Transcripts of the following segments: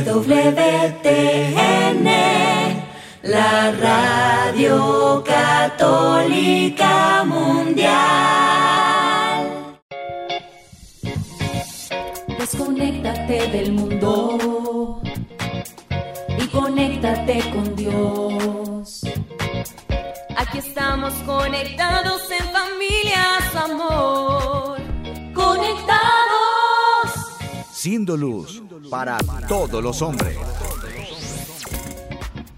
EWTN, la radio católica mundial. Desconéctate del mundo y conéctate con Dios. Aquí estamos conectados en familias, amor. Conectados. Siendo luz para todos los hombres.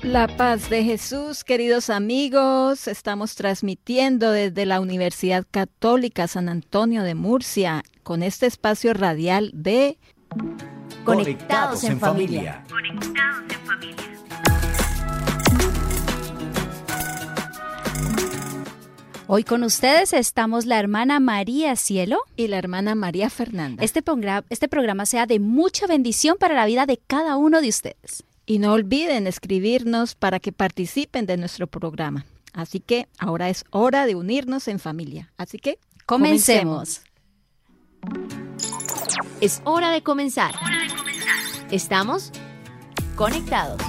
La paz de Jesús, queridos amigos, estamos transmitiendo desde la Universidad Católica San Antonio de Murcia con este espacio radial de Conectados en familia. Hoy con ustedes estamos la hermana María Cielo. y la hermana María Fernanda. Este, este programa sea de mucha bendición para la vida de cada uno de ustedes. Y no olviden escribirnos para que participen de nuestro programa. Así que ahora es hora de unirnos en familia. Así que Comencemos. Es hora de comenzar. Estamos conectados.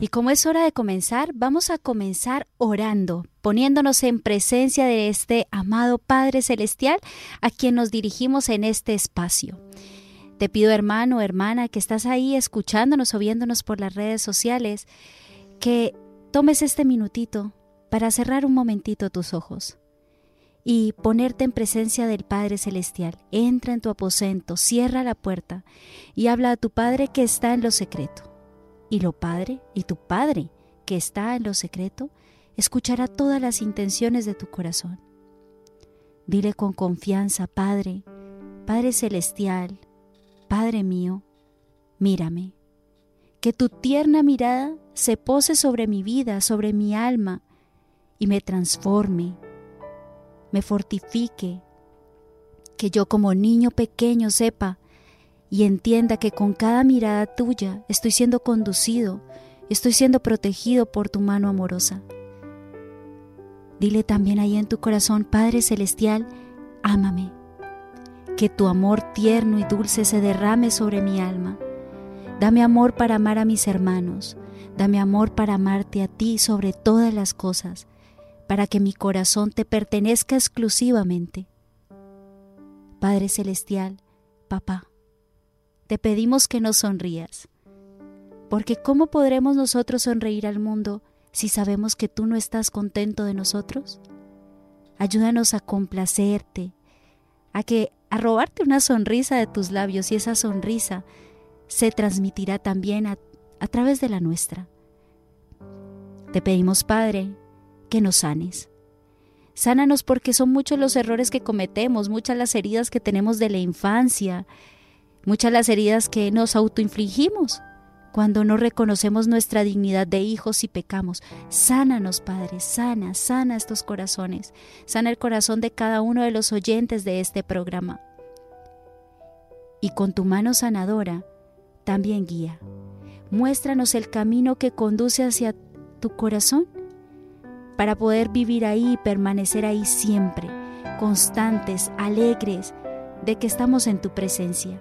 Y como es hora de comenzar, vamos a comenzar orando, poniéndonos en presencia de este amado Padre Celestial a quien nos dirigimos en este espacio. Te pido, hermano, hermana, que estás ahí escuchándonos o viéndonos por las redes sociales, que tomes este minutito para cerrar un momentito tus ojos y ponerte en presencia del Padre Celestial. Entra en tu aposento, cierra la puerta y habla a tu Padre que está en lo secreto y lo Padre, y tu Padre, que está en lo secreto, escuchará todas las intenciones de tu corazón. Dile con confianza, Padre, Padre Celestial, Padre mío, mírame. Que tu tierna mirada se pose sobre mi vida, sobre mi alma, y me transforme, me fortifique, que yo como niño pequeño sepa y entienda que con cada mirada tuya estoy siendo conducido, estoy siendo protegido por tu mano amorosa. Dile también ahí en tu corazón, Padre Celestial, ámame, que tu amor tierno y dulce se derrame sobre mi alma. Dame amor para amar a mis hermanos, dame amor para amarte a ti sobre todas las cosas, para que mi corazón te pertenezca exclusivamente. Padre Celestial, Papá, te pedimos que nos sonrías. Porque ¿cómo podremos nosotros sonreír al mundo si sabemos que tú no estás contento de nosotros? Ayúdanos a complacerte, a que a robarte una sonrisa de tus labios y esa sonrisa se transmitirá también a, a través de la nuestra. Te pedimos, Padre, que nos sanes. Sánanos porque son muchos los errores que cometemos, muchas las heridas que tenemos de la infancia, muchas las heridas que nos autoinfligimos cuando no reconocemos nuestra dignidad de hijos y pecamos. Sánanos, Padre, sana, sana estos corazones, sana el corazón de cada uno de los oyentes de este programa. Y con tu mano sanadora, también guía. Muéstranos el camino que conduce hacia tu corazón para poder vivir ahí y permanecer ahí siempre, constantes, alegres de que estamos en tu presencia.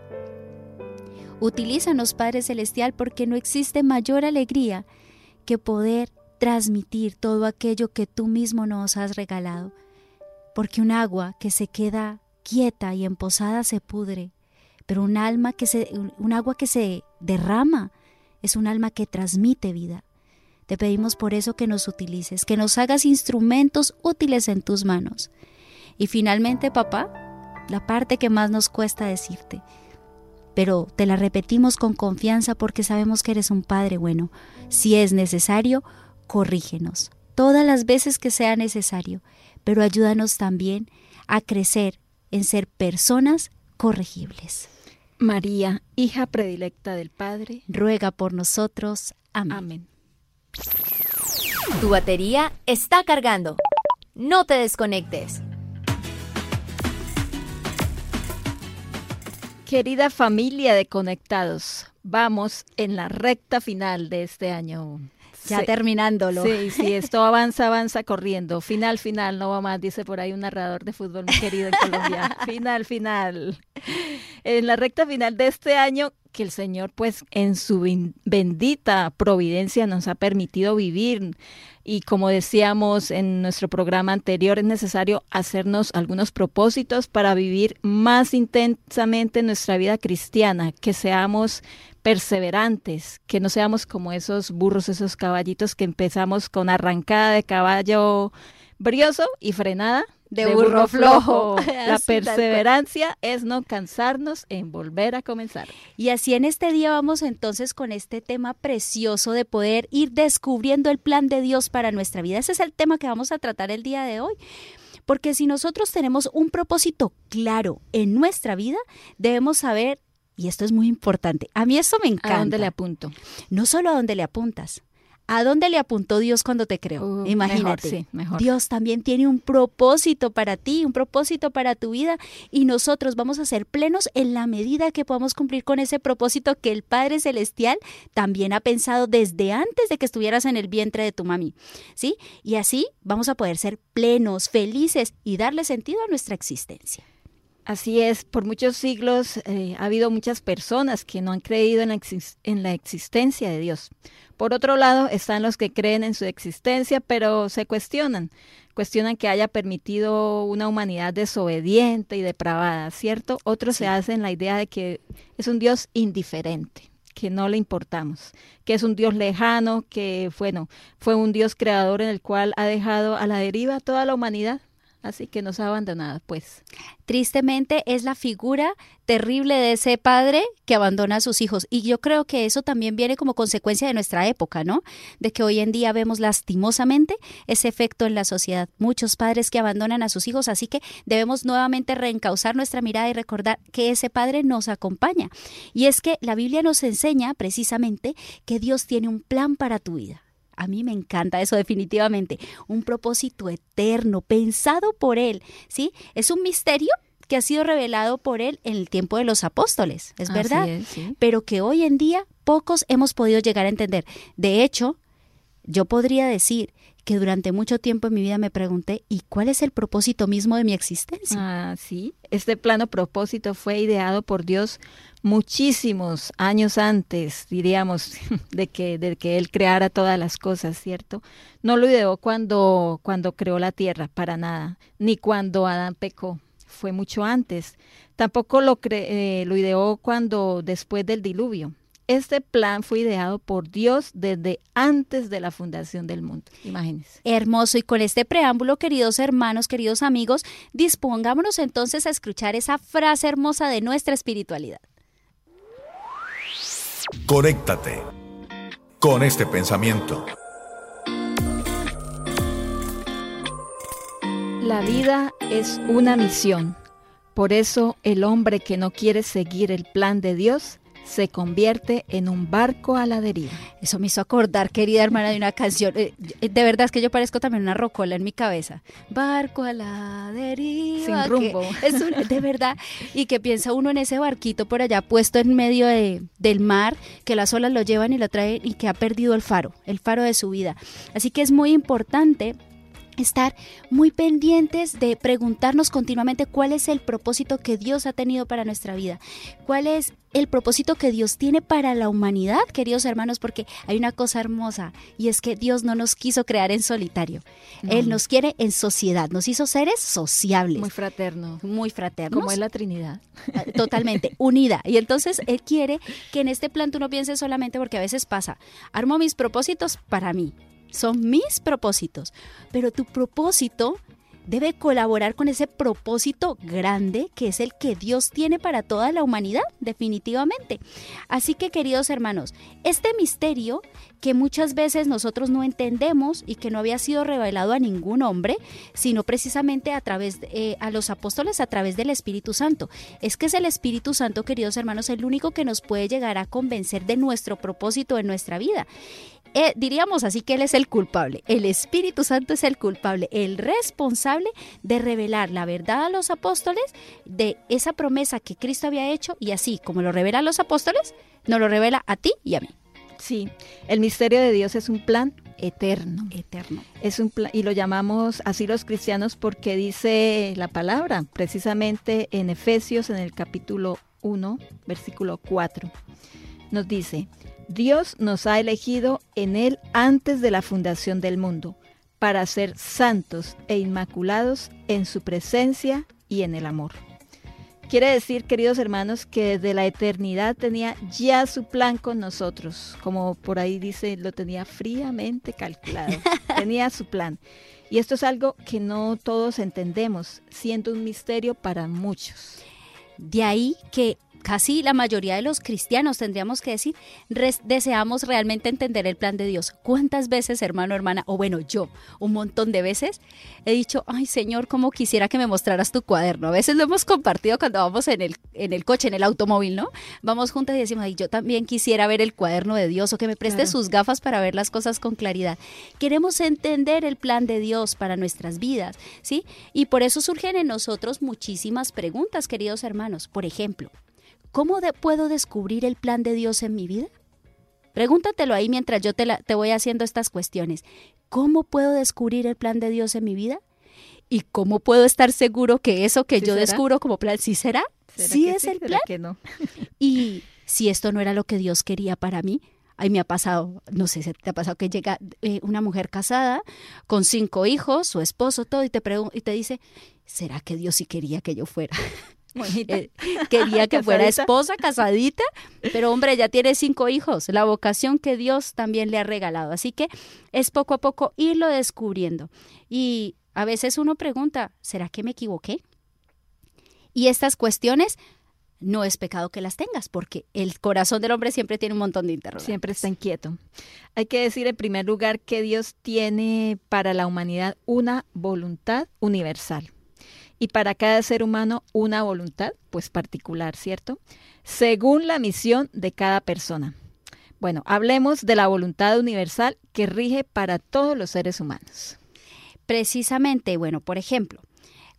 Utilízanos, Padre Celestial, porque no existe mayor alegría que poder transmitir todo aquello que tú mismo nos has regalado. Porque un agua que se queda quieta y emposada se pudre, pero un alma que se, un agua que se derrama es un alma que transmite vida. Te pedimos por eso que nos utilices, que nos hagas instrumentos útiles en tus manos. Y finalmente, papá, la parte que más nos cuesta decirte, pero te la repetimos con confianza porque sabemos que eres un Padre bueno. Si es necesario, corrígenos todas las veces que sea necesario, pero ayúdanos también a crecer en ser personas corregibles. María, hija predilecta del Padre. Ruega por nosotros. Amén. Amén. Tu batería está cargando. No te desconectes. Querida familia de Conectados, vamos en la recta final de este año ya terminándolo. Sí, sí, esto avanza, avanza corriendo. Final, final, no va más, dice por ahí un narrador de fútbol muy querido en Colombia. final, final. En la recta final de este año, que el Señor, pues, en su bendita providencia nos ha permitido vivir. Y como decíamos en nuestro programa anterior, es necesario hacernos algunos propósitos para vivir más intensamente nuestra vida cristiana, que seamos perseverantes, que no seamos como esos burros, esos caballitos que empezamos con arrancada de caballo brioso y frenada de, burro, flojo. La perseverancia es no cansarnos en volver a comenzar. Y así en este día vamos entonces con este tema precioso de poder ir descubriendo el plan de Dios para nuestra vida. Ese es el tema que vamos a tratar el día de hoy. Porque si nosotros tenemos un propósito claro en nuestra vida, debemos saber y esto es muy importante. A mí eso me encanta. ¿A dónde le apunto? No solo a dónde le apuntas. ¿A dónde le apuntó Dios cuando te creó? Imagínate. Mejor, Dios también tiene un propósito para ti, un propósito para tu vida y nosotros vamos a ser plenos en la medida que podamos cumplir con ese propósito que el Padre Celestial también ha pensado desde antes de que estuvieras en el vientre de tu mami. ¿Sí? Y así vamos a poder ser plenos, felices y darle sentido a nuestra existencia. Así es, por muchos siglos eh, ha habido muchas personas que no han creído en la, en la, existencia de Dios. Por otro lado, están los que creen en su existencia, pero se cuestionan, cuestionan que haya permitido una humanidad desobediente y depravada, ¿cierto? Otros se hacen la idea de que es un Dios indiferente que no le importamos, que es un Dios lejano, que bueno, fue un Dios creador en el cual ha dejado a la deriva toda la humanidad Así que nos ha abandonado, pues. Tristemente es la figura terrible de ese padre que abandona a sus hijos. Y yo creo que eso también viene como consecuencia de nuestra época, ¿no? De que hoy en día vemos lastimosamente ese efecto en la sociedad. Muchos padres que abandonan a sus hijos, así que debemos nuevamente reencauzar nuestra mirada y recordar que ese padre nos acompaña. Y es que la Biblia nos enseña precisamente que Dios tiene un plan para tu vida. A mí me encanta eso definitivamente, un propósito eterno, pensado por Él, ¿sí? Es un misterio que ha sido revelado por Él en el tiempo de los apóstoles, es verdad, pero que hoy en día pocos hemos podido llegar a entender. De hecho, yo podría decir que durante mucho tiempo en mi vida me pregunté, ¿y cuál es el propósito mismo de mi existencia? Ah, sí. Este plano propósito fue ideado por Dios muchísimos años antes, diríamos, de que, de que Él creara todas las cosas, ¿cierto? No lo ideó cuando, cuando creó la tierra, para nada, ni cuando Adán pecó, fue mucho antes. Tampoco lo, eh, lo ideó cuando después del diluvio, este plan fue ideado por Dios desde antes de la fundación del mundo. Imagínense. Hermoso. Y con este preámbulo, queridos hermanos, queridos amigos, dispongámonos entonces a escuchar esa frase hermosa de nuestra espiritualidad. Conéctate con este pensamiento. La vida es una misión. Por eso el hombre que no quiere seguir el plan de Dios se convierte en un barco a la deriva. Eso me hizo acordar, querida hermana, de una canción. Eh, de verdad es que yo parezco también una rocola en mi cabeza. Barco a la deriva. Sin rumbo. Es de verdad. Y que piensa uno en ese barquito por allá puesto en medio de, del mar, que las olas lo llevan y lo traen y que ha perdido el faro, el faro de su vida. Así que es muy importante estar muy pendientes de preguntarnos continuamente cuál es el propósito que Dios ha tenido para nuestra vida, cuál es el propósito que Dios tiene para la humanidad, queridos hermanos, porque hay una cosa hermosa y es que Dios no nos quiso crear en solitario. Él nos quiere en sociedad, nos hizo seres sociables. Muy fraterno. Muy fraternos. Como es la Trinidad. Ah, totalmente, unida. Y entonces Él quiere que en este plan tú no pienses solamente porque a veces pasa, armo mis propósitos para mí, son mis propósitos, pero tu propósito debe colaborar con ese propósito grande que es el que Dios tiene para toda la humanidad, definitivamente. Así que, queridos hermanos, este misterio que muchas veces nosotros no entendemos y que no había sido revelado a ningún hombre, sino precisamente a través de, eh, a los apóstoles a través del Espíritu Santo. Es que es el Espíritu Santo, queridos hermanos, el único que nos puede llegar a convencer de nuestro propósito en nuestra vida. Eh, diríamos así que Él es el culpable. El Espíritu Santo es el culpable, el responsable de revelar la verdad a los apóstoles de esa promesa que Cristo había hecho y así como lo revela a los apóstoles, nos lo revela a ti y a mí. Sí, el misterio de Dios es un plan eterno. Eterno. Es un plan, y lo llamamos así los cristianos porque dice la palabra, precisamente en Efesios en el capítulo 1, versículo 4. Nos dice, Dios nos ha elegido en Él antes de la fundación del mundo, para ser santos e inmaculados en su presencia y en el amor. Quiere decir, queridos hermanos, que desde la eternidad tenía ya su plan con nosotros, como por ahí dice, lo tenía fríamente calculado, tenía su plan. Y esto es algo que no todos entendemos, siendo un misterio para muchos. De ahí que casi la mayoría de los cristianos, tendríamos que decir, deseamos realmente entender el plan de Dios. ¿Cuántas veces, hermano, hermana, o bueno, yo, un montón de veces, he dicho, ay Señor, cómo quisiera que me mostraras tu cuaderno? A veces lo hemos compartido cuando vamos en el, en el coche, en el automóvil, ¿no? Vamos juntas y decimos, ay, yo también quisiera ver el cuaderno de Dios o que me preste sus gafas para ver las cosas con claridad. Queremos entender el plan de Dios para nuestras vidas, ¿sí? Y por eso surgen en nosotros muchísimas preguntas, queridos hermanos. Por ejemplo, ¿Cómo puedo descubrir el plan de Dios en mi vida? Pregúntatelo ahí mientras yo te, te voy haciendo estas cuestiones. ¿Cómo puedo descubrir el plan de Dios en mi vida? ¿Y cómo puedo estar seguro que eso que yo descubro como plan, sí será? ¿Sí es el plan? Que no? y si esto no era lo que Dios quería para mí, Ahí me ha pasado, no sé si te ha pasado que llega eh, una mujer casada con cinco hijos, su esposo, todo, y te, y te dice, ¿será que Dios sí quería que yo fuera? Eh, quería que fuera esposa, casadita, pero hombre, ya tiene cinco hijos, la vocación que Dios también le ha regalado. Así que es poco a poco irlo descubriendo. Y a veces uno pregunta, ¿será que me equivoqué? Y estas cuestiones no es pecado que las tengas, porque el corazón del hombre siempre tiene un montón de interrogantes. Siempre está inquieto. Hay que decir en primer lugar que Dios tiene para la humanidad una voluntad universal y para cada ser humano una voluntad, pues particular, ¿cierto? Según la misión de cada persona. Bueno, hablemos de la voluntad universal que rige para todos los seres humanos. Precisamente, bueno, por ejemplo,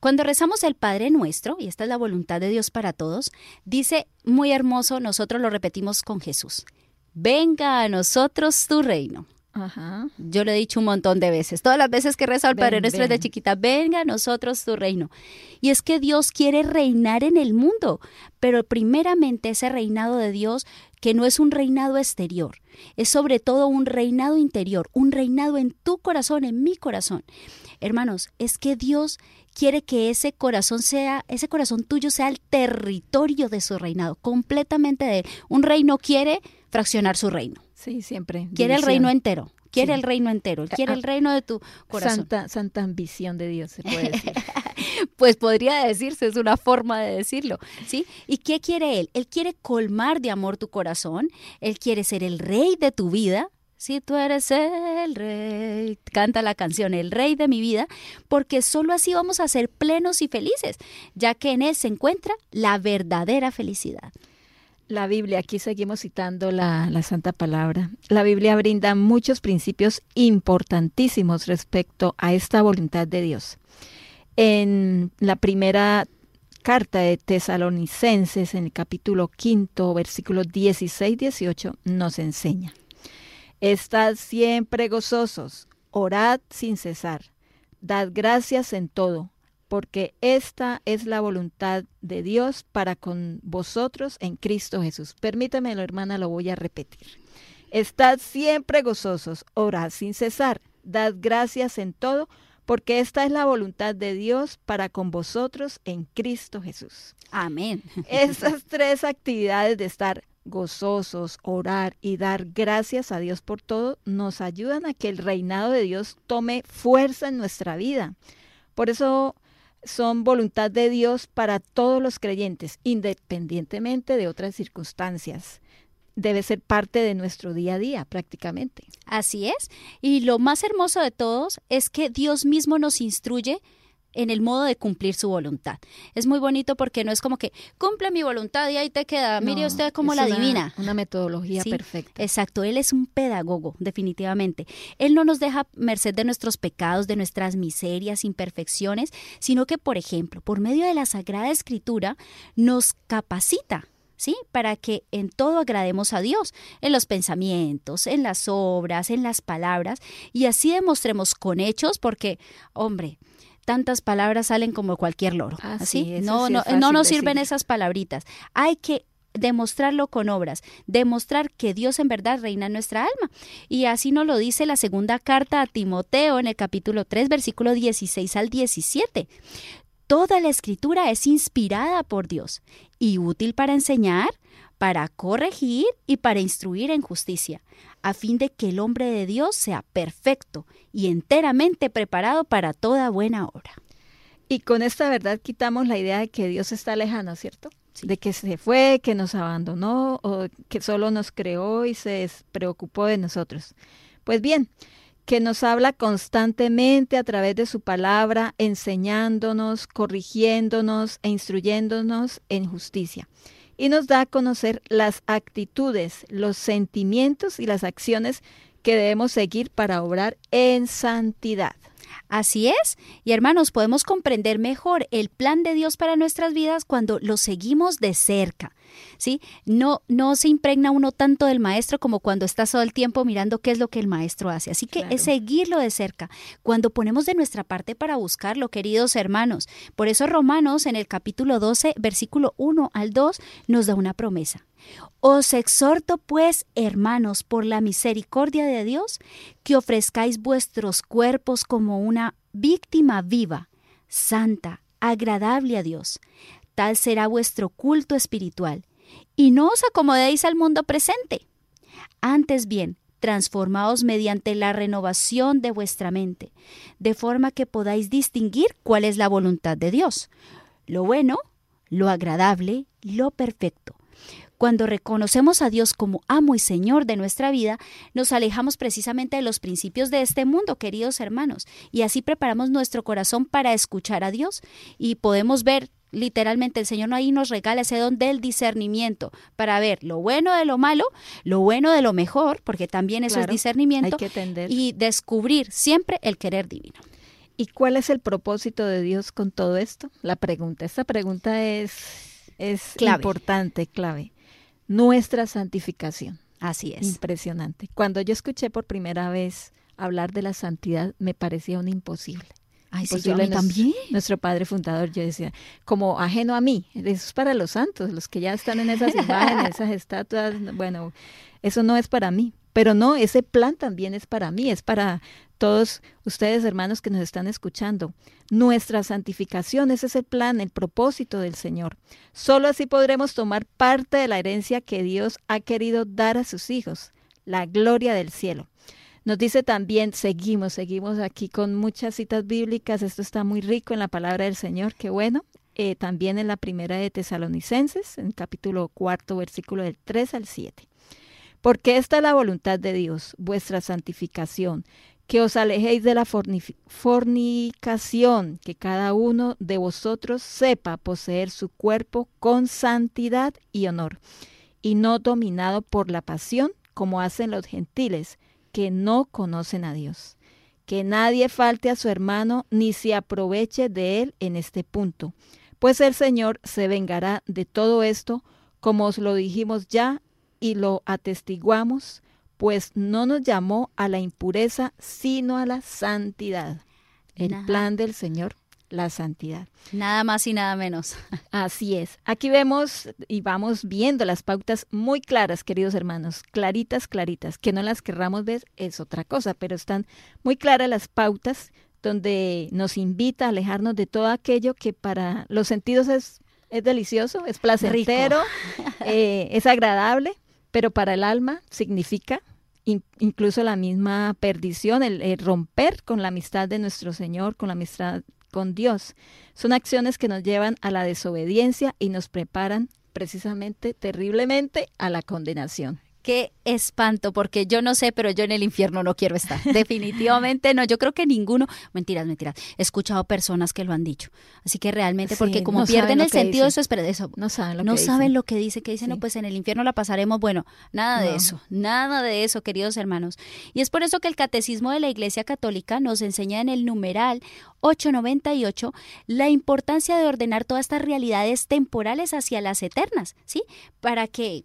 cuando rezamos el Padre Nuestro, y esta es la voluntad de Dios para todos, dice muy hermoso, nosotros lo repetimos con Jesús, venga a nosotros tu reino. Ajá. Yo lo he dicho un montón de veces. Todas las veces que rezo al Padre Nuestro de chiquita, venga a nosotros tu reino. Y es que Dios quiere reinar en el mundo, pero primeramente ese reinado de Dios, que no es un reinado exterior, es sobre todo un reinado interior, un reinado en tu corazón, en mi corazón. Hermanos, es que Dios quiere que ese corazón sea, ese corazón tuyo sea el territorio de su reinado, completamente de él. Un reino quiere fraccionar su reino. Sí, siempre. Quiere el reino entero. Quiere el reino entero, quiere el reino de tu corazón. Santa, santa ambición de Dios, se puede decir. pues podría decirse, es una forma de decirlo, ¿sí? ¿Y qué quiere Él? Él quiere colmar de amor tu corazón, Él quiere ser el rey de tu vida, si tú eres el rey, canta la canción, el rey de mi vida, porque solo así vamos a ser plenos y felices, ya que en Él se encuentra la verdadera felicidad. La Biblia, aquí seguimos citando la, Santa Palabra. La Biblia brinda muchos principios importantísimos respecto a esta voluntad de Dios. En la primera carta de Tesalonicenses, en el capítulo quinto, versículos 16-18, nos enseña. Estad siempre gozosos, orad sin cesar, dad gracias en todo porque esta es la voluntad de Dios para con vosotros en Cristo Jesús. Permítamelo, hermana, lo voy a repetir. Estad siempre gozosos, orad sin cesar, dad gracias en todo, porque esta es la voluntad de Dios para con vosotros en Cristo Jesús. Amén. Esas tres actividades de estar gozosos, orar y dar gracias a Dios por todo nos ayudan a que el reinado de Dios tome fuerza en nuestra vida. Por eso son voluntad de Dios para todos los creyentes, independientemente de otras circunstancias. Debe ser parte de nuestro día a día prácticamente. Así es. Y lo más hermoso de todos es que Dios mismo nos instruye en el modo de cumplir su voluntad. Es muy bonito porque no es como que cumple mi voluntad y ahí te queda. Mire usted cómo la divina. Una metodología perfecta. Exacto, él es un pedagogo, definitivamente. Él no nos deja merced de nuestros pecados, de nuestras miserias, imperfecciones, sino que, por ejemplo, por medio de la Sagrada Escritura, nos capacita ¿sí? Para que en todo agrademos a Dios, en los pensamientos, en las obras, en las palabras, y así demostremos con hechos, porque, hombre, tantas palabras salen como cualquier loro. Ah, así, sí, no, sí no, es no nos sirven esas palabritas. Hay que demostrarlo con obras, demostrar que Dios en verdad reina en nuestra alma. Y así nos lo dice la segunda carta a Timoteo en el capítulo 3, versículo 16 al 17. Toda la escritura es inspirada por Dios y útil para enseñar, para corregir y para instruir en justicia, a fin de que el hombre de Dios sea perfecto y enteramente preparado para toda buena obra. Y con esta verdad quitamos la idea de que Dios está lejano, ¿cierto? De que se fue, que nos abandonó o que solo nos creó y se despreocupó de nosotros. Pues bien, que nos habla constantemente a través de su palabra, enseñándonos, corrigiéndonos e instruyéndonos en justicia. Y nos da a conocer las actitudes, los sentimientos y las acciones que debemos seguir para obrar en santidad. Así es, y hermanos, podemos comprender mejor el plan de Dios para nuestras vidas cuando lo seguimos de cerca. ¿Sí? No, no se impregna uno tanto del maestro como cuando estás todo el tiempo mirando qué es lo que el maestro hace. Así que Claro. es seguirlo de cerca. Cuando ponemos de nuestra parte para buscarlo, queridos hermanos. Por eso Romanos en el capítulo 12, versículo 1 al 2, nos da una promesa. Os exhorto pues, hermanos, por la misericordia de Dios, que ofrezcáis vuestros cuerpos como una víctima viva, santa, agradable a Dios. Tal será vuestro culto espiritual. Y no os acomodéis al mundo presente. Antes bien, transformaos mediante la renovación de vuestra mente, de forma que podáis distinguir cuál es la voluntad de Dios, lo bueno, lo agradable, lo perfecto. Cuando reconocemos a Dios como amo y Señor de nuestra vida, nos alejamos precisamente de los principios de este mundo, queridos hermanos, y así preparamos nuestro corazón para escuchar a Dios y podemos ver literalmente el Señor ahí nos regala ese don del discernimiento para ver lo bueno de lo malo, lo bueno de lo mejor, porque también eso Claro, es discernimiento, Hay que atender. y descubrir siempre el querer divino. ¿Y cuál es el propósito de Dios con todo esto? La pregunta. Esta pregunta es, es Clave. importante, clave. Nuestra santificación. Así es. Impresionante. Cuando yo escuché por primera vez hablar de la santidad, me parecía un imposible. Ay, sí, yo a Imposible. mí Nos- también. Nuestro padre fundador, yo decía, como ajeno a mí, eso es para los santos, los que ya están en esas imágenes, esas estatuas, bueno, eso no es para mí. Pero no, ese plan también es para mí, es para todos ustedes, hermanos, que nos están escuchando. Nuestra santificación, ese es el plan, el propósito del Señor. Solo así podremos tomar parte de la herencia que Dios ha querido dar a sus hijos, la gloria del cielo. Nos dice también, seguimos, seguimos aquí con muchas citas bíblicas, esto está muy rico en la palabra del Señor, qué bueno. Eh, también en la primera de Tesalonicenses, en capítulo cuarto, versículo del 3 al 7. Porque esta es la voluntad de Dios, vuestra santificación, que os alejéis de la fornicación, que cada uno de vosotros sepa poseer su cuerpo con santidad y honor, y no dominado por la pasión, como hacen los gentiles, que no conocen a Dios. Que nadie falte a su hermano, ni se aproveche de él en este punto, pues el Señor se vengará de todo esto, como os lo dijimos ya y lo atestiguamos, pues no nos llamó a la impureza, sino a la santidad. El Ajá. plan del Señor, la santidad. Nada más y nada menos. Así es. Aquí vemos y vamos viendo las pautas muy claras, queridos hermanos, claritas, claritas. Que no las querramos ver es otra cosa, pero están muy claras las pautas donde nos invita a alejarnos de todo aquello que para los sentidos es, es delicioso, es placentero, eh, es agradable, pero para el alma significa in- incluso la misma perdición, el, el romper con la amistad de nuestro Señor, con la amistad con Dios. Son acciones que nos llevan a la desobediencia y nos preparan precisamente terriblemente a la condenación. Qué espanto, porque yo no sé, pero yo en el infierno no quiero estar. Definitivamente no. Yo creo que ninguno, mentiras, mentiras. He escuchado personas que lo han dicho. Así que realmente, porque como pierden el sentido de su eso, no saben lo no que saben dicen. lo que dice, que dicen, no, pues en el infierno la pasaremos. Bueno, nada de eso, nada de eso, queridos hermanos. Y es por eso que el catecismo de la Iglesia Católica nos enseña en el numeral 898 la importancia de ordenar todas estas realidades temporales hacia las eternas, ¿sí? Para que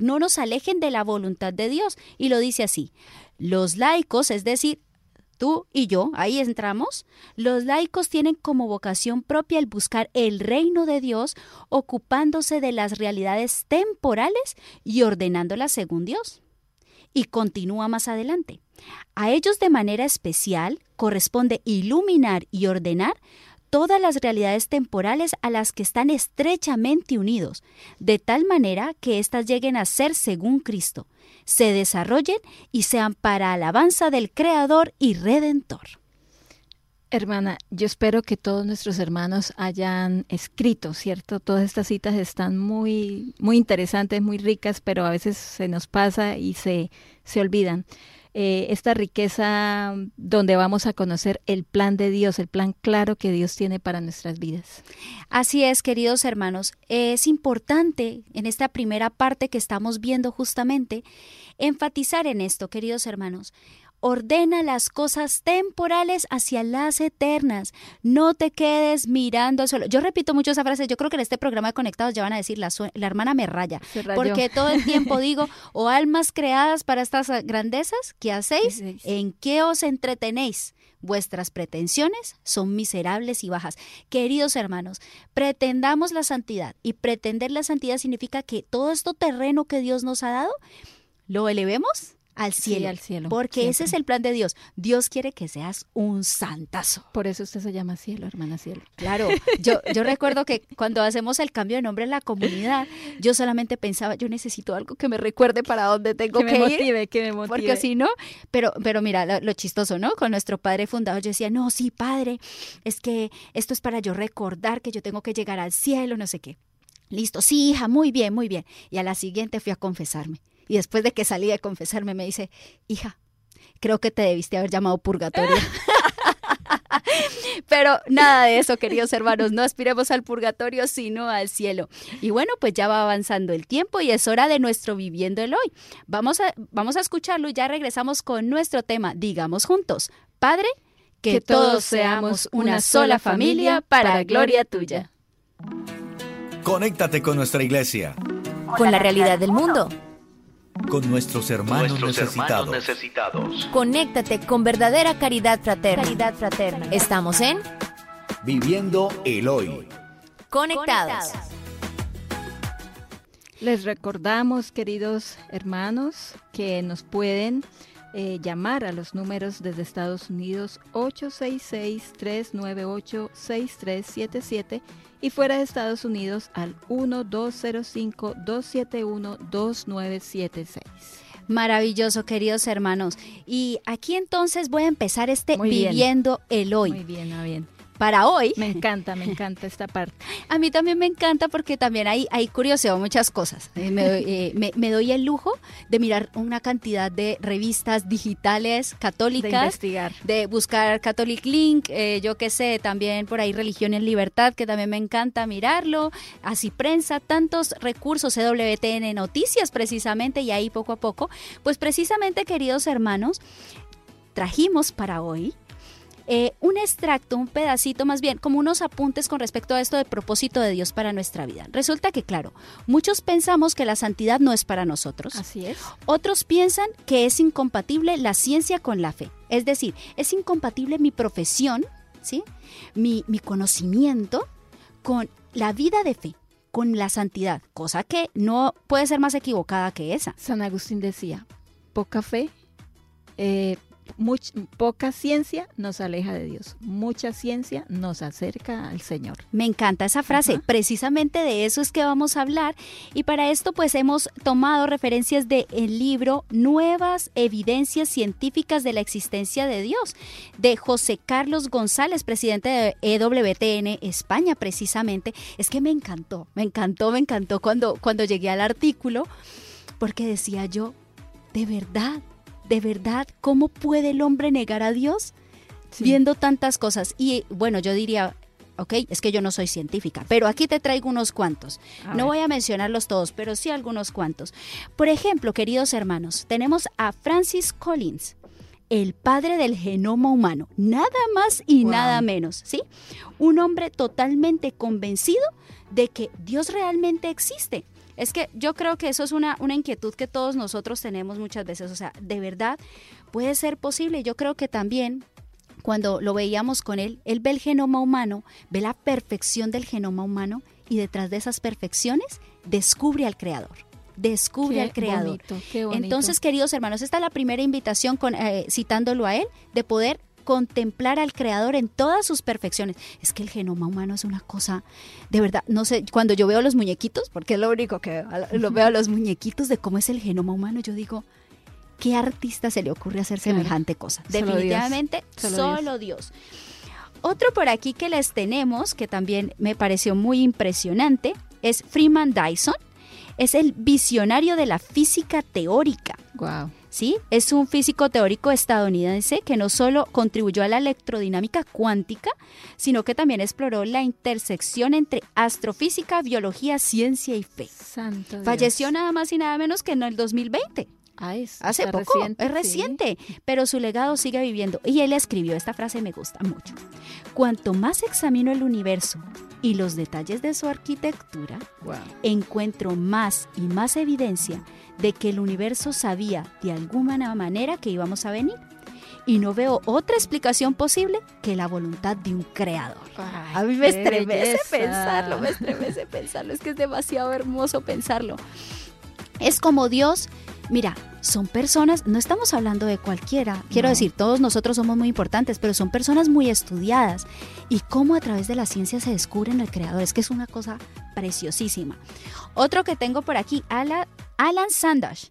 no nos alejen de la voluntad de Dios. Y lo dice así, los laicos, es decir, tú y yo, ahí entramos, los laicos tienen como vocación propia el buscar el reino de Dios, ocupándose de las realidades temporales y ordenándolas según Dios. Y continúa más adelante. A ellos de manera especial corresponde iluminar y ordenar todas las realidades temporales a las que están estrechamente unidos, de tal manera que éstas lleguen a ser según Cristo, se desarrollen y sean para alabanza del Creador y Redentor. Hermana, yo espero que todos nuestros hermanos hayan escrito, ¿cierto? Todas estas citas están muy, muy interesantes, muy ricas, pero a veces se nos pasa y se, se olvidan. Eh, esta riqueza donde vamos a conocer el plan de Dios, el plan claro que Dios tiene para nuestras vidas. Así es, queridos hermanos, es importante en esta primera parte que estamos viendo justamente enfatizar en esto, queridos hermanos ordena las cosas temporales hacia las eternas. No te quedes mirando al suelo. Yo repito mucho esa frase. Yo creo que en este programa de Conectados ya van a decir, la, la hermana me raya. Porque todo el tiempo digo, o oh, almas creadas para estas grandezas, ¿qué hacéis? ¿En qué os entretenéis? Vuestras pretensiones son miserables y bajas. Queridos hermanos, pretendamos la santidad. Y pretender la santidad significa que todo esto terreno que Dios nos ha dado, lo elevemos al cielo. Sí, al cielo porque siempre. ese es el plan de Dios. Dios quiere que seas un santazo. Por eso usted se llama cielo, hermana cielo. Claro, yo, yo recuerdo que cuando hacemos el cambio de nombre en la comunidad, yo solamente pensaba, yo necesito algo que me recuerde para dónde tengo que, que, me ir. Motive, que me motive. Porque si no, pero, pero mira, lo, lo, chistoso, ¿no? Con nuestro padre fundador, yo decía, no, sí, padre, es que esto es para yo recordar que yo tengo que llegar al cielo, no sé qué. Listo, sí, hija, muy bien, muy bien. Y a la siguiente fui a confesarme. Y después de que salí de confesarme, me dice, hija, creo que te debiste haber llamado purgatorio. Pero nada de eso, queridos hermanos, no aspiremos al purgatorio, sino al cielo. Y bueno, pues ya va avanzando el tiempo y es hora de nuestro viviendo el hoy. Vamos a, vamos a escucharlo y ya regresamos con nuestro tema. Digamos juntos, Padre, que, que todos seamos una sola familia para gloria tuya. Conéctate con nuestra iglesia. Con la realidad del mundo con nuestros hermanos, nuestros necesitados. hermanos necesitados. Conéctate con verdadera caridad fraterna. Caridad fraterna. Estamos en Viviendo el hoy. Conectados. Les recordamos, queridos hermanos, que nos pueden eh, llamar a los números desde Estados Unidos 866-398-6377 y fuera de Estados Unidos al 1205-271-2976. Maravilloso, queridos hermanos. Y aquí entonces voy a empezar este Muy bien. viviendo el hoy. Muy bien, muy bien. Para hoy, Me encanta, me encanta esta parte. a mí también me encanta porque también hay, hay curioseo muchas cosas. Eh, me, doy, eh, me- me doy el lujo de mirar una cantidad de revistas digitales De católicas investigar. de buscar Catholic Link, eh, yo qué sé, también por ahí Religión en Libertad, que también me encanta mirarlo, así prensa, tantos recursos, CWTN Noticias precisamente, y ahí poco a poco, pues precisamente, queridos hermanos, trajimos para hoy eh, un extracto, un pedacito más bien, como unos apuntes con respecto a esto del propósito de Dios para nuestra vida. Resulta que, claro, muchos pensamos que la santidad no es para nosotros. Así es. Otros piensan que es incompatible la ciencia con la fe. Es decir, es incompatible mi profesión, ¿sí? mi, mi conocimiento con la vida de fe, con la santidad, cosa que no puede ser más equivocada que esa. San Agustín decía, poca fe, eh, much- poca ciencia nos aleja de Dios, mucha ciencia nos acerca al Señor. Me encanta esa frase, Ajá. precisamente de eso es que vamos a hablar y para esto pues hemos tomado referencias del el libro Nuevas Evidencias Científicas de la Existencia de Dios de José Carlos González, presidente de EWTN España precisamente. Es que me encantó, me encantó, me encantó cuando, cuando llegué al artículo porque decía yo, de verdad, de verdad, ¿cómo puede el hombre negar a Dios Sí. viendo tantas cosas? Y bueno, yo diría, ok, es que yo no soy científica, pero aquí te traigo unos cuantos. A no ver. voy a mencionarlos todos, pero sí algunos cuantos. Por ejemplo, queridos hermanos, tenemos a Francis Collins, el padre del genoma humano, nada más y Wow. nada menos, ¿sí? Un hombre totalmente convencido de que Dios realmente existe. Es que yo creo que eso es una, una inquietud que todos nosotros tenemos muchas veces. O sea, de verdad puede ser posible. Yo creo que también cuando lo veíamos con él, él ve el genoma humano, ve la perfección del genoma humano y detrás de esas perfecciones descubre al creador. Descubre Qué al creador. bonito, qué bonito. Entonces, queridos hermanos, esta es la primera invitación, con, eh, citándolo a él, de poder contemplar al creador en todas sus perfecciones. Es que el genoma humano es una cosa, de verdad, no sé, cuando yo veo los muñequitos, porque es lo único que veo, lo veo a los muñequitos de cómo es el genoma humano, yo digo, ¿qué artista se le ocurre hacer Claro. semejante cosa? Solo Dios. Definitivamente, Solo solo, Dios. Otro por aquí que les tenemos, que también me pareció muy impresionante, es Freeman Dyson. Es el visionario de la física teórica. Wow. ¿Sí? Es un físico teórico estadounidense que no solo contribuyó a la electrodinámica cuántica, sino que también exploró la intersección entre astrofísica, biología, ciencia y fe. Santo Dios. Falleció nada más y nada menos que en el 2020. Ah, es- Hace poco, reciente, es sí. reciente, pero su legado sigue viviendo. Y él escribió, esta frase me gusta mucho. Cuanto más examino el universo y los detalles de su arquitectura, Wow. encuentro más y más evidencia de que el universo sabía de alguna manera que íbamos a venir. Y no veo otra explicación posible que la voluntad de un creador. Ay, A mí me estremece belleza. pensarlo, me estremece pensarlo, es que es demasiado hermoso pensarlo. Es como Dios, mira, son personas, no estamos hablando de cualquiera, quiero No. decir, todos nosotros somos muy importantes, pero son personas muy estudiadas y cómo a través de la ciencia se descubren el creador, es que es una cosa preciosísima. Otro que tengo por aquí, Ala- Alan Sandash,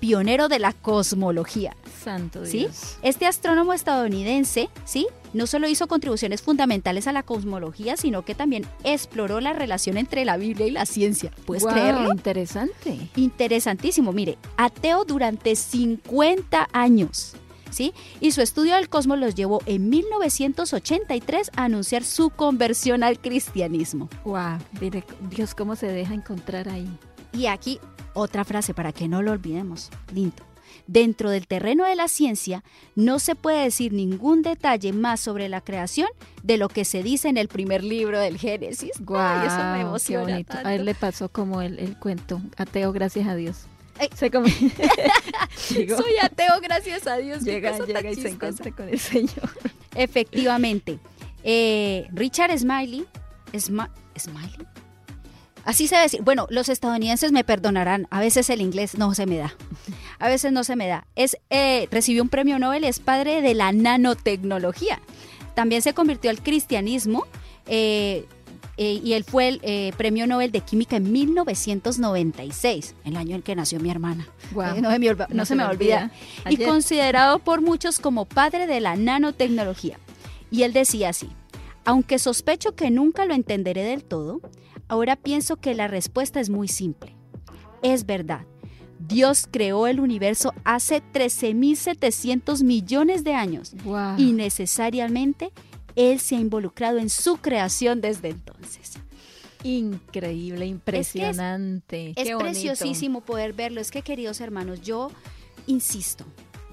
pionero de la cosmología. Santo ¿Sí? Dios. Este astrónomo estadounidense, ¿sí? No solo hizo contribuciones fundamentales a la cosmología, sino que también exploró la relación entre la Biblia y la ciencia. ¿Puedes Guau, creerlo? Interesante. Interesantísimo. Mire, ateo durante 50 años. ¿Sí? Y su estudio del cosmos los llevó en 1983 a anunciar su conversión al cristianismo. Wow. Mire, Dios, cómo se deja encontrar ahí. Y aquí otra frase para que no lo olvidemos. Lindo. Dentro del terreno de la ciencia no se puede decir ningún detalle más sobre la creación de lo que se dice en el primer libro del Génesis. Guau, eso me qué emociona bonito. tanto. A él le pasó como el, el cuento, ateo, gracias a Dios. Se come- Soy ateo, gracias a Dios. qué llega, llega y se encuentra con el Señor. Efectivamente. Eh, Richard Smiley, Sma- Smiley, así se decir. Bueno, los estadounidenses me perdonarán, a veces el inglés no se me da. A veces no se me da. Es, eh, recibió un premio Nobel, es padre de la nanotecnología. También se convirtió al cristianismo eh, eh, y él fue el premio Nobel de Química en 1996, el año en que nació mi hermana. No, se me olva- no se me olvida y Ayer. considerado por muchos como padre de la nanotecnología. Y él decía así, aunque sospecho que nunca lo entenderé del todo, ahora pienso que la respuesta es muy simple. Es verdad, Dios creó el universo hace 13.700 millones de años y necesariamente Él se ha involucrado en su creación desde entonces. Increíble, impresionante. Es bonito. preciosísimo poder verlo. Es que, queridos hermanos, yo insisto,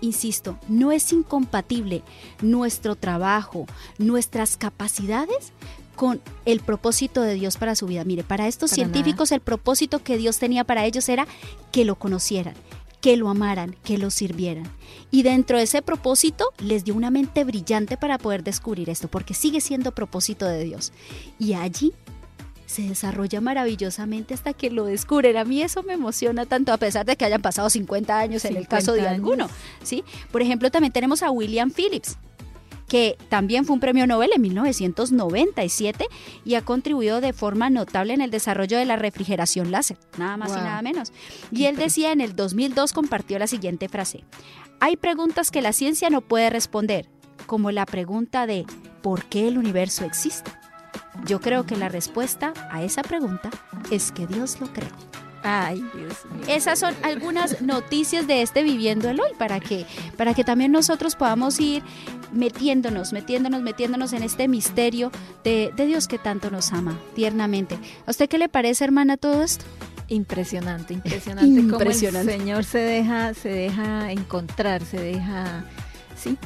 insisto, no es incompatible nuestro trabajo, nuestras capacidades con el propósito de Dios para su vida. Mire, para estos Para científicos el propósito que Dios tenía para ellos era que lo conocieran, que lo amaran, que lo sirvieran. Y dentro de ese propósito les dio una mente brillante para poder descubrir esto, porque sigue siendo propósito de Dios. Y allí se desarrolla maravillosamente hasta que lo descubren. A mí eso me emociona tanto, a pesar de que hayan pasado 50 años en el 50 caso de años. alguno. ¿sí? Por ejemplo, también tenemos a William Phillips, que también fue un premio Nobel en 1997 y ha contribuido de forma notable en el desarrollo de la refrigeración láser, nada más y nada menos. Y él decía en el 2002, compartió la siguiente frase, hay preguntas que la ciencia no puede responder, como la pregunta de ¿por qué el universo existe? Yo creo que la respuesta a esa pregunta es que Dios lo creó. Ay, Dios mío. Esas son algunas noticias de este Viviendo el Hoy para que, para que también nosotros podamos ir metiéndonos, metiéndonos, metiéndonos en este misterio de, de Dios que tanto nos ama tiernamente. ¿A usted qué le parece, hermana, todo esto? Impresionante, impresionante, Impresionante. cómo el Señor se deja, se deja encontrar, se deja, sí,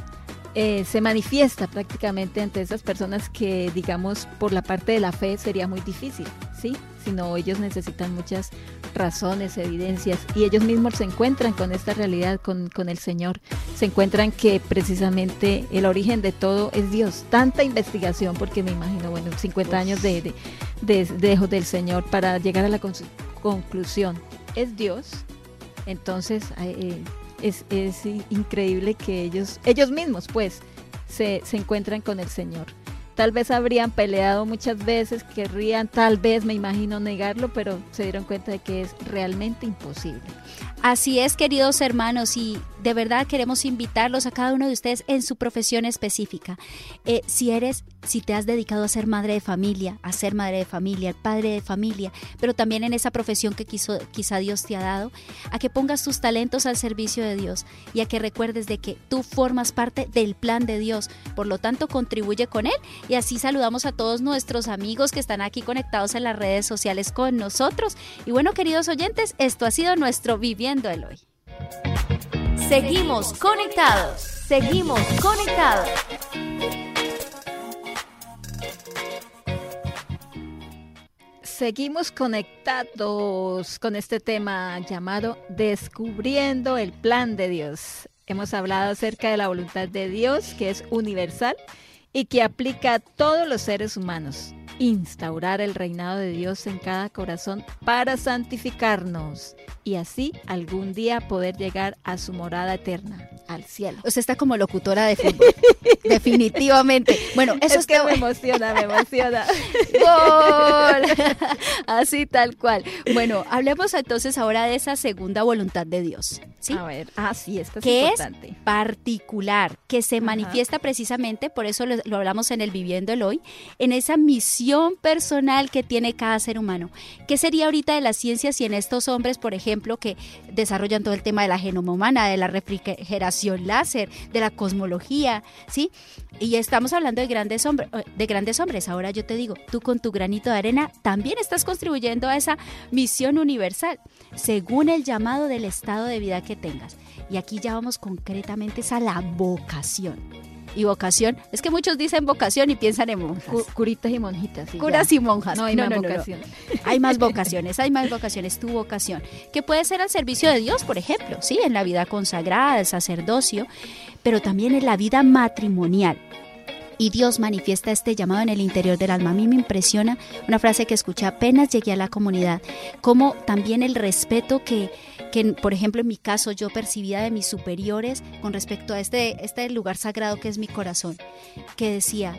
eh, se manifiesta prácticamente ante esas personas que, digamos, por la parte de la fe sería muy difícil, sí, sino ellos necesitan muchas razones, evidencias, y ellos mismos se encuentran con esta realidad, con, con el Señor, se encuentran que precisamente el origen de todo es Dios. Tanta investigación, porque me imagino, bueno, 50 años de, de, de, de- del Señor para llegar a la con- conclusión, es Dios, entonces eh, es, es increíble que ellos, ellos mismos pues, se, se encuentran con el Señor. Tal vez habrían peleado muchas veces, querrían tal vez, me imagino, negarlo, pero se dieron cuenta de que es realmente imposible. Así es, queridos hermanos, y de verdad queremos invitarlos a cada uno de ustedes en su profesión específica. Eh, si eres, si te has dedicado a ser madre de familia, a ser madre de familia, padre de familia, pero también en esa profesión que quizá Dios te ha dado, a que pongas tus talentos al servicio de Dios y a que recuerdes de que tú formas parte del plan de Dios, por lo tanto contribuye con él y así saludamos a todos nuestros amigos que están aquí conectados en las redes sociales con nosotros. Y bueno, queridos oyentes, esto ha sido nuestro Viviendo el Hoy. Seguimos conectados. Seguimos conectados. Seguimos conectados con este tema llamado Descubriendo el plan de Dios. Hemos hablado acerca de la voluntad de Dios, que es universal y que aplica a todos los seres humanos. Instaurar el reinado de Dios en cada corazón para santificarnos y así algún día poder llegar a su morada eterna, al cielo. Usted está como locutora de fútbol. Definitivamente. Bueno, eso es que está me emociona, me emociona. Gol. Así tal cual. Bueno, hablemos entonces ahora de esa segunda voluntad de Dios. ¿sí? A ver, ah, sí, esta es que es importante. particular, que se Ajá. manifiesta precisamente, por eso lo, lo hablamos en el Viviendo el Hoy, en esa misión personal que tiene cada ser humano. ¿Qué sería ahorita de las ciencias si en estos hombres, por ejemplo, que desarrollan todo el tema de la genoma humana, de la refrigeración láser, de la cosmología, ¿sí? Y estamos hablando de grandes, hombres, de grandes hombres. Ahora yo te digo, tú con tu granito de arena también estás contribuyendo a esa misión universal, según el llamado del estado de vida que tengas. Y aquí ya vamos concretamente a la vocación. Y vocación, es que muchos dicen vocación y piensan en monjas. Cu- curitas y monjitas. Curas ya. y monjas. No hay más vocación. Hay más vocaciones, hay más vocaciones, tu vocación, que puede ser al servicio de Dios, por ejemplo, sí, en la vida consagrada, el sacerdocio, pero también en la vida matrimonial. Y Dios manifiesta este llamado en el interior del alma. A mí me impresiona una frase que escuché apenas llegué a la comunidad, como también el respeto que, que, por ejemplo, en mi caso yo percibía de mis superiores con respecto a este, este lugar sagrado que es mi corazón, que decía,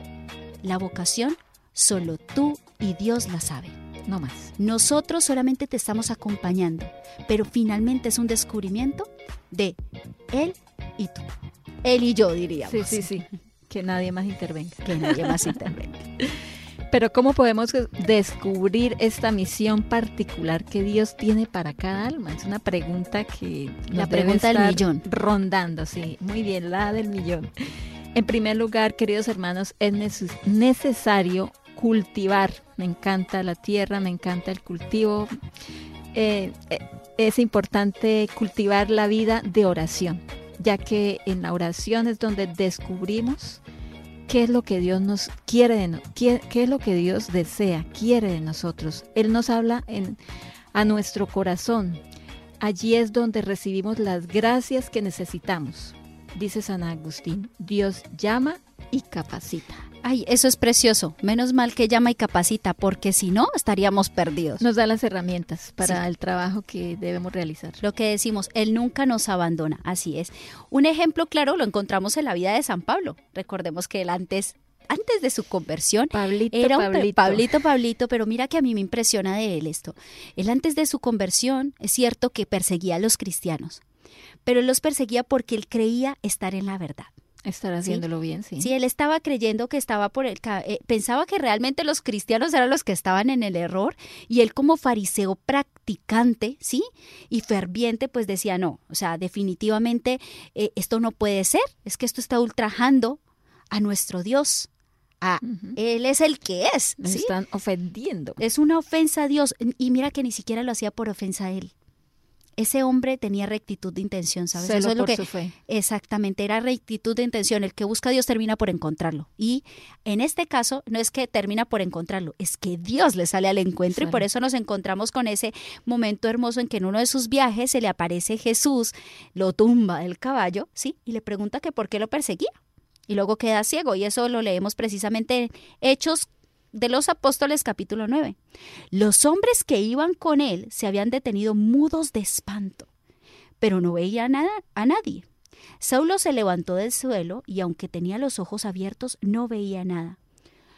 la vocación solo tú y Dios la saben. No más. Nosotros solamente te estamos acompañando, pero finalmente es un descubrimiento de Él y tú. Él y yo, diríamos. Sí, sí, sí. Que nadie más intervenga. Que nadie más intervenga. Pero ¿cómo podemos descubrir esta misión particular que Dios tiene para cada alma? Es una pregunta que nos La debe pregunta del millón. Rondando, sí. Muy bien, la del millón. En primer lugar, queridos hermanos, es neces- necesario cultivar. Me encanta la tierra, me encanta el cultivo. Eh, eh, es importante cultivar la vida de oración, ya que en la oración es donde descubrimos qué es lo que Dios nos quiere qué, es lo que Dios desea, quiere de nosotros. Él nos habla a nuestro corazón. Allí es donde recibimos las gracias que necesitamos. Dice San Agustín, Dios llama y capacita. Ay, eso es precioso. Menos mal que llama y capacita, porque si no, estaríamos perdidos. Nos da las herramientas para Sí. el trabajo que debemos realizar. Lo que decimos, Él nunca nos abandona, así es. Un ejemplo claro lo encontramos en la vida de San Pablo. Recordemos que él antes, antes de su conversión, Pablito, Era un Pablito. Pablito, Pablito, pero mira que a mí me impresiona de él esto. Él antes de su conversión, es cierto que perseguía a los cristianos, pero él los perseguía porque él creía estar en la verdad. Estar haciéndolo bien, sí. Sí, él estaba creyendo que estaba por el... eh, pensaba que realmente los cristianos eran los que estaban en el error y él como fariseo prac- practicante, ¿sí? Y ferviente, pues decía, no, o sea, definitivamente eh, esto no puede ser, es que esto está ultrajando a nuestro Dios. A, Él es el que es. Nos ¿sí? están ofendiendo. Es una ofensa a Dios. Y mira que ni siquiera lo hacía por ofensa a Él. Ese hombre tenía rectitud de intención, ¿sabes? Celo Eso es lo que su fe. exactamente era rectitud de intención. El que busca a Dios termina por encontrarlo. Y en este caso no es que termina por encontrarlo, es que Dios le sale al encuentro y por eso nos encontramos con ese momento hermoso en que en uno de sus viajes se le aparece Jesús, lo tumba del caballo, ¿sí? Y le pregunta que por qué lo perseguía. Y luego queda ciego y eso lo leemos precisamente en Hechos de los Apóstoles capítulo 9. Los hombres que iban con él se habían detenido mudos de espanto, pero no veían a, a nadie. Saulo se levantó del suelo y aunque tenía los ojos abiertos no veía nada.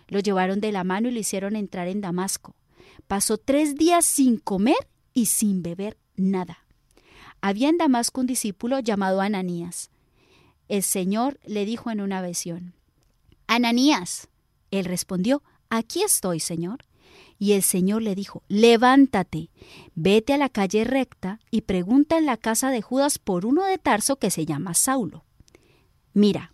Lo llevaron de la mano y lo hicieron entrar en Damasco. Pasó tres días sin comer y sin beber nada. Había en Damasco un discípulo llamado Ananías. El Señor le dijo en una visión, Ananías. Él respondió, Aquí estoy, Señor. Y el Señor le dijo, Levántate, vete a la calle recta y pregunta en la casa de Judas por uno de Tarso que se llama Saulo. Mira,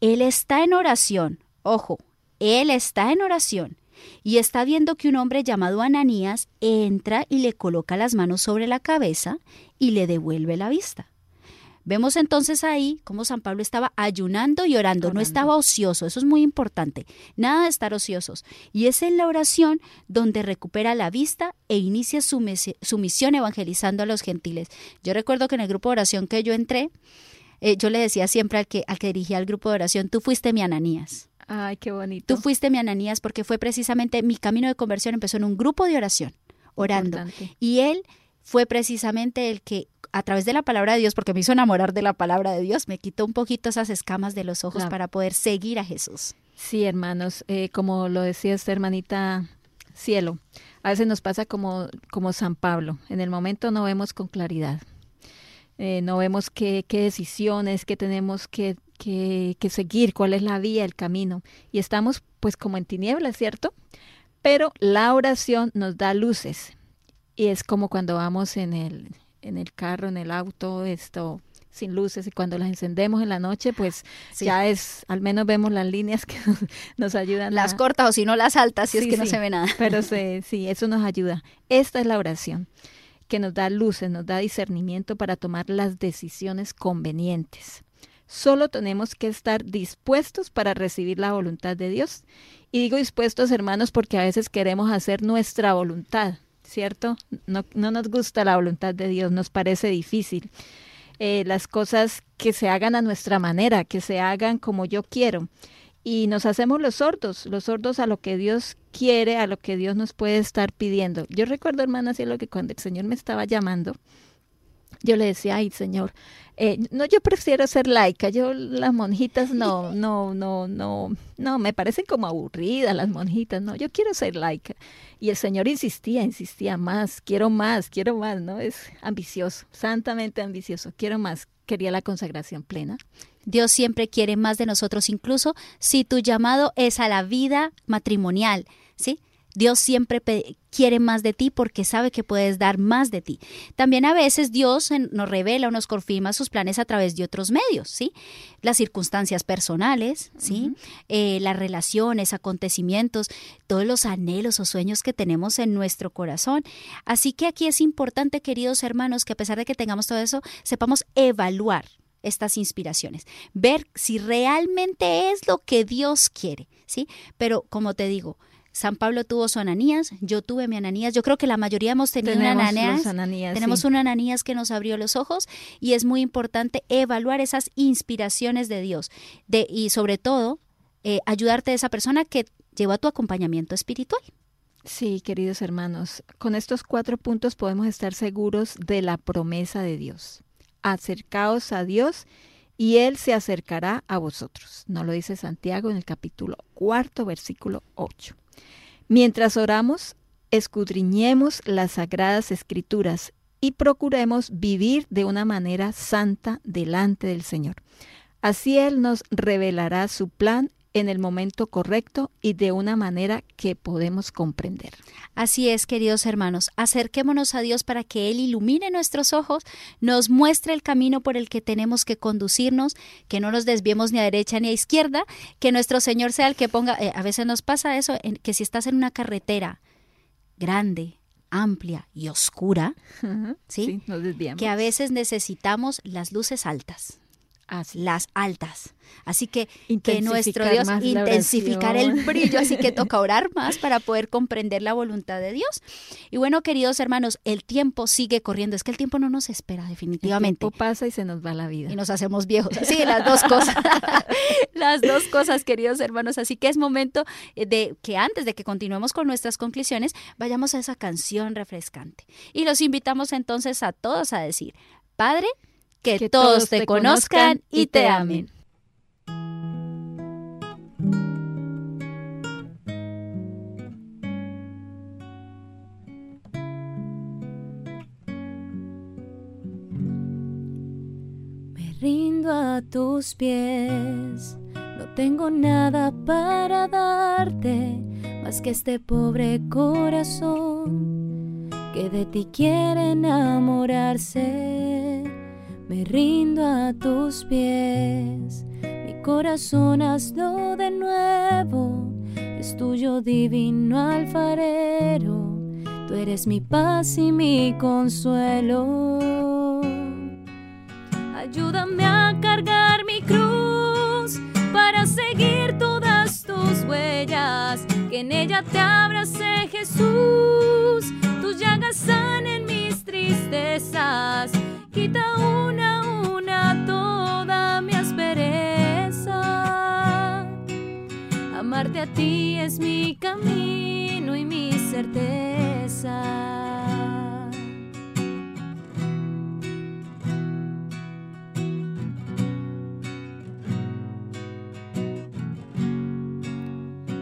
él está en oración, ojo, él está en oración y está viendo que un hombre llamado Ananías entra y le coloca las manos sobre la cabeza y le devuelve la vista. Vemos entonces ahí cómo San Pablo estaba ayunando y orando, no estaba ocioso, eso es muy importante, nada de estar ociosos. Y es en la oración donde recupera la vista e inicia su, misi- su misión evangelizando a los gentiles. Yo recuerdo que en el grupo de oración que yo entré, eh, yo le decía siempre al que, al que dirigía el grupo de oración, tú fuiste mi Ananías. Ay, qué bonito. Tú fuiste mi Ananías porque fue precisamente mi camino de conversión empezó en un grupo de oración, orando. Importante. Y él fue precisamente el que a través de la palabra de Dios, porque me hizo enamorar de la palabra de Dios, me quitó un poquito esas escamas de los ojos Claro. para poder seguir a Jesús. Sí, hermanos, eh, como lo decía esta hermanita Cielo, a veces nos pasa como, como San Pablo, en el momento no vemos con claridad, Eh, no vemos qué, qué decisiones, qué tenemos que, que, que seguir, cuál es la vía, el camino, y estamos pues como en tinieblas, ¿cierto? Pero la oración nos da luces, y es como cuando vamos en el, en el carro, en el auto, esto sin luces y cuando las encendemos en la noche, pues Sí. ya es, al menos vemos las líneas que nos, nos ayudan. Las a- cortas o si no las altas, si es Sí, que no se ve nada. Pero se- sí, eso nos ayuda. Esta es la oración que nos da luces, nos da discernimiento para tomar las decisiones convenientes. Solo tenemos que estar dispuestos para recibir la voluntad de Dios. Y digo dispuestos, hermanos, porque a veces queremos hacer nuestra voluntad, ¿cierto? No, no nos gusta la voluntad de Dios, nos parece difícil. Eh, las cosas que se hagan a nuestra manera, que se hagan como yo quiero. Y nos hacemos los sordos, los sordos a lo que Dios quiere, a lo que Dios nos puede estar pidiendo. Yo recuerdo, hermana, así lo que cuando el Señor me estaba llamando, yo le decía, ay, Señor, eh, no, yo prefiero ser laica, yo las monjitas no, no, no, no, no, me parecen como aburridas las monjitas, no, yo quiero ser laica. Y el Señor insistía, insistía más, quiero más, quiero más, ¿no? Es ambicioso, santamente ambicioso, quiero más, quería la consagración plena. Dios siempre quiere más de nosotros, incluso si tu llamado es a la vida matrimonial, ¿sí? Dios siempre quiere más de ti porque sabe que puedes dar más de ti. También a veces Dios nos revela o nos confirma sus planes a través de otros medios, ¿sí? Las circunstancias personales, ¿sí? Eh, las relaciones, acontecimientos, todos los anhelos o sueños que tenemos en nuestro corazón. Así que aquí es importante, queridos hermanos, que a pesar de que tengamos todo eso, sepamos evaluar estas inspiraciones, ver si realmente es lo que Dios quiere, ¿sí? Pero como te digo, San Pablo tuvo su Ananías, yo tuve mi Ananías, yo creo que la mayoría hemos tenido Tenemos un Ananías, tenemos sí. un Ananías que nos abrió los ojos y es muy importante evaluar esas inspiraciones de Dios de, y sobre todo eh, ayudarte a esa persona que lleva tu acompañamiento espiritual. Sí, queridos hermanos, con estos cuatro puntos podemos estar seguros de la promesa de Dios. Acercaos a Dios y Él se acercará a vosotros. Nos lo dice Santiago en el capítulo cuarto, versículo 8. Mientras oramos, escudriñemos las sagradas escrituras y procuremos vivir de una manera santa delante del Señor. Así Él nos revelará su plan en el momento correcto y de una manera que podemos comprender. Así es, queridos hermanos, acerquémonos a Dios para que Él ilumine nuestros ojos, nos muestre el camino por el que tenemos que conducirnos, que no nos desviemos ni a derecha ni a izquierda, que nuestro Señor sea el que ponga, eh, a veces nos pasa eso, que si estás en una carretera grande, amplia y oscura, ¿sí? que a veces necesitamos las luces altas las altas. Así que que nuestro Dios intensificar el brillo, así que toca orar más para poder comprender la voluntad de Dios. Y bueno, queridos hermanos, el tiempo sigue corriendo, es que el tiempo no nos espera definitivamente. El tiempo pasa y se nos va la vida. Y nos hacemos viejos. Sí, las dos cosas. las dos cosas, queridos hermanos, así que es momento de que antes de que continuemos con nuestras conclusiones, vayamos a esa canción refrescante. Y los invitamos entonces a todos a decir, Padre, que, todos te conozcan y te amen. Me rindo a tus pies, no tengo nada para darte más que este pobre corazón que de ti quiere enamorarse me rindo a tus pies, mi corazón hazlo de nuevo, es tuyo divino alfarero, tú eres mi paz y mi consuelo. Ayúdame a cargar mi cruz para seguir todas tus huellas, que en ella te abrace Jesús, tus llagas sanen mis tristezas quita una a una toda mi aspereza. Amarte a ti es mi camino y mi certeza.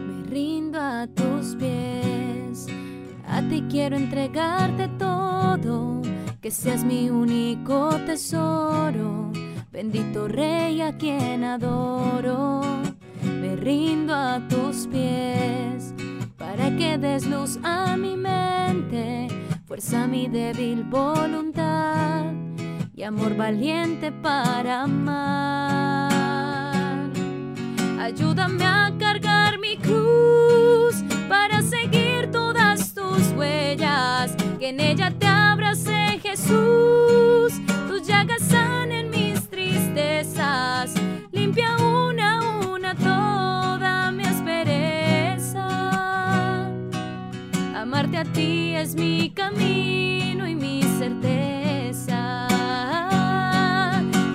Me rindo a tus pies, a ti quiero entregarte todo que seas mi único tesoro, bendito Rey a quien adoro. Me rindo a tus pies para que des luz a mi mente, fuerza a mi débil voluntad y amor valiente para amar. Ayúdame a cargar mi cruz para seguir todas tus huellas, que en ella te abrace Jesús, tus llagas sanen mis tristezas, limpia una a una toda mi aspereza. Amarte a ti es mi camino y mi certeza.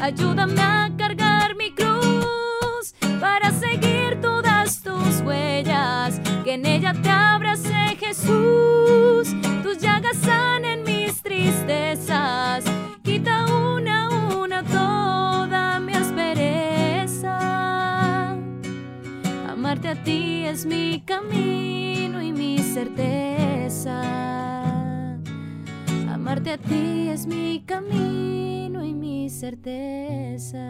Ayúdame a cargar mi cruz para seguir todas tus huellas, que en ella te abrace Jesús, tus llagas sanen mis tristezas, quita una a una toda mi aspereza. Amarte a ti es mi camino y mi certeza. Amarte a ti es mi camino y mi certeza.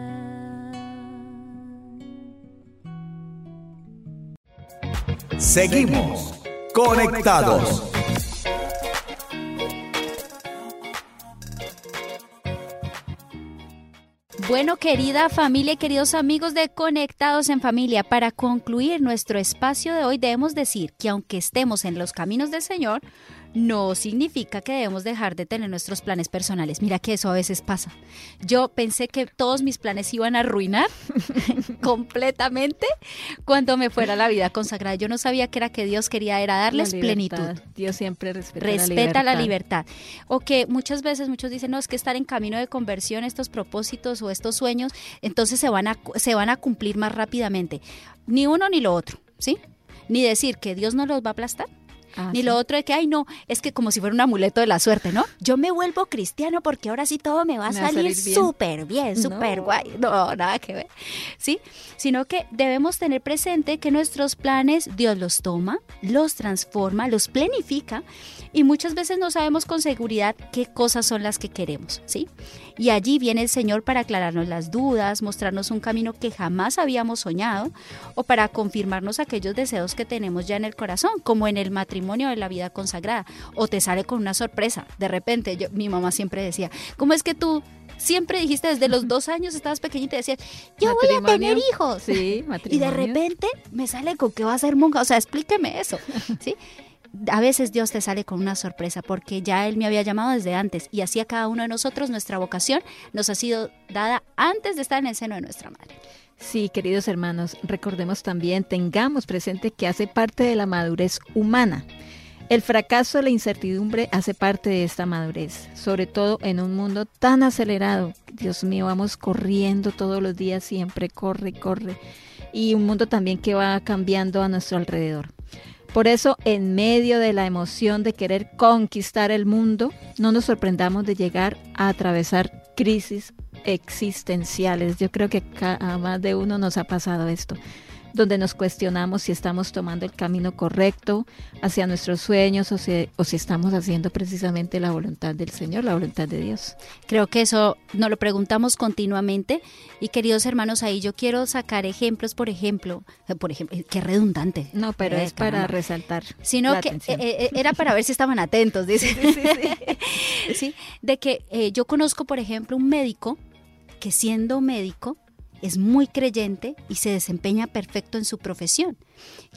Seguimos conectados. Bueno, querida familia y queridos amigos de Conectados en Familia, para concluir nuestro espacio de hoy debemos decir que aunque estemos en los caminos del Señor, no significa que debemos dejar de tener nuestros planes personales. Mira que eso a veces pasa. Yo pensé que todos mis planes iban a arruinar completamente cuando me fuera la vida consagrada. Yo no sabía que era que Dios quería era darles plenitud. Dios siempre respeta, respeta la, libertad. la libertad. O que muchas veces muchos dicen, no, es que estar en camino de conversión, estos propósitos o estos sueños, entonces se van a, se van a cumplir más rápidamente. Ni uno ni lo otro, ¿sí? Ni decir que Dios no los va a aplastar Ah, ni lo otro de que, ay, no, es que como si fuera un amuleto de la suerte, ¿no? Yo me vuelvo cristiano porque ahora sí todo me va a salir súper bien, súper guay. No, nada que ver. ¿Sí? Sino que debemos tener presente que nuestros planes Dios los toma, los transforma, los planifica y muchas veces no sabemos con seguridad qué cosas son las que queremos, ¿sí? Y allí viene el Señor para aclararnos las dudas, mostrarnos un camino que jamás habíamos soñado o para confirmarnos aquellos deseos que tenemos ya en el corazón, como en el matrimonio de la vida consagrada. O te sale con una sorpresa. De repente, yo, mi mamá siempre decía, ¿cómo es que tú siempre dijiste desde los dos años, estabas pequeñita y decías, yo voy a tener hijos. Sí, Y de repente me sale con que va a ser monja. O sea, explíqueme eso. ¿sí? a veces Dios te sale con una sorpresa porque ya Él me había llamado desde antes y así a cada uno de nosotros nuestra vocación nos ha sido dada antes de estar en el seno de nuestra madre. Sí, queridos hermanos, recordemos también, tengamos presente que hace parte de la madurez humana. El fracaso, la incertidumbre hace parte de esta madurez, sobre todo en un mundo tan acelerado. Dios mío, vamos corriendo todos los días, siempre corre, corre. Y un mundo también que va cambiando a nuestro alrededor. Por eso, en medio de la emoción de querer conquistar el mundo, no nos sorprendamos de llegar a atravesar crisis existenciales. Yo creo que a más de uno nos ha pasado esto donde nos cuestionamos si estamos tomando el camino correcto hacia nuestros sueños o si, o si estamos haciendo precisamente la voluntad del Señor, la voluntad de Dios. Creo que eso nos lo preguntamos continuamente y queridos hermanos, ahí yo quiero sacar ejemplos, por ejemplo, eh, por ejemplo, eh, qué redundante. No, pero eh, es para resaltar. Sino que era para ver si estaban atentos, dice. Sí, de que yo conozco, por ejemplo, un médico que siendo médico es muy creyente y se desempeña perfecto en su profesión.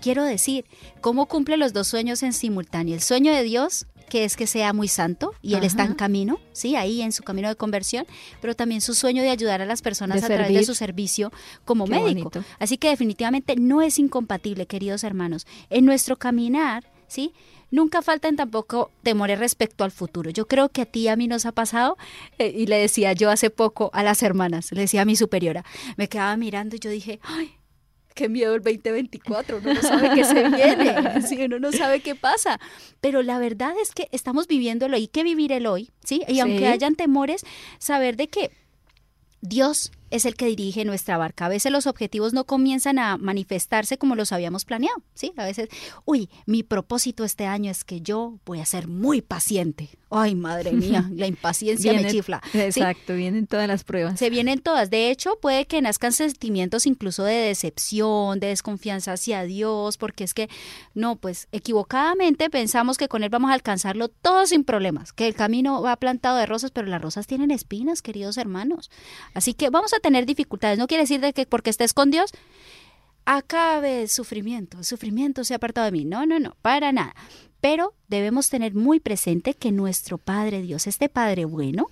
Quiero decir, ¿cómo cumple los dos sueños en simultáneo? El sueño de Dios, que es que sea muy santo y él está en camino, sí, ahí en su camino de conversión, pero también su sueño de ayudar a las personas a través de su servicio como médico. Así que definitivamente no es incompatible, queridos hermanos. En nuestro caminar, ¿sí? Nunca faltan tampoco temores respecto al futuro. Yo creo que a ti y a mí nos ha pasado, eh, y le decía yo hace poco a las hermanas, le decía a mi superiora, me quedaba mirando y yo dije, ay, qué miedo el 2024, uno no sabe qué se viene, ¿sí? uno no sabe qué pasa. Pero la verdad es que estamos viviendo el hoy, hay que vivir el hoy, ¿sí? Y aunque hayan temores, saber de que Dios es el que dirige nuestra barca. A veces los objetivos no comienzan a manifestarse como los habíamos planeado, ¿sí? A veces, uy, mi propósito este año es que yo voy a ser muy paciente. Ay, madre mía, la impaciencia me chifla. Exacto, vienen todas las pruebas. Se vienen todas. De hecho, puede que nazcan sentimientos incluso de decepción, de desconfianza hacia Dios, porque es que, no, pues equivocadamente pensamos que con Él vamos a alcanzarlo todo sin problemas, que el camino va plantado de rosas, pero las rosas tienen espinas, queridos hermanos. Así que vamos a tener dificultades. No quiere decir de que porque estés con Dios acabe el sufrimiento, el sufrimiento se ha apartado de mí. No, no, no, para nada. Pero debemos tener muy presente que nuestro Padre Dios, este Padre bueno,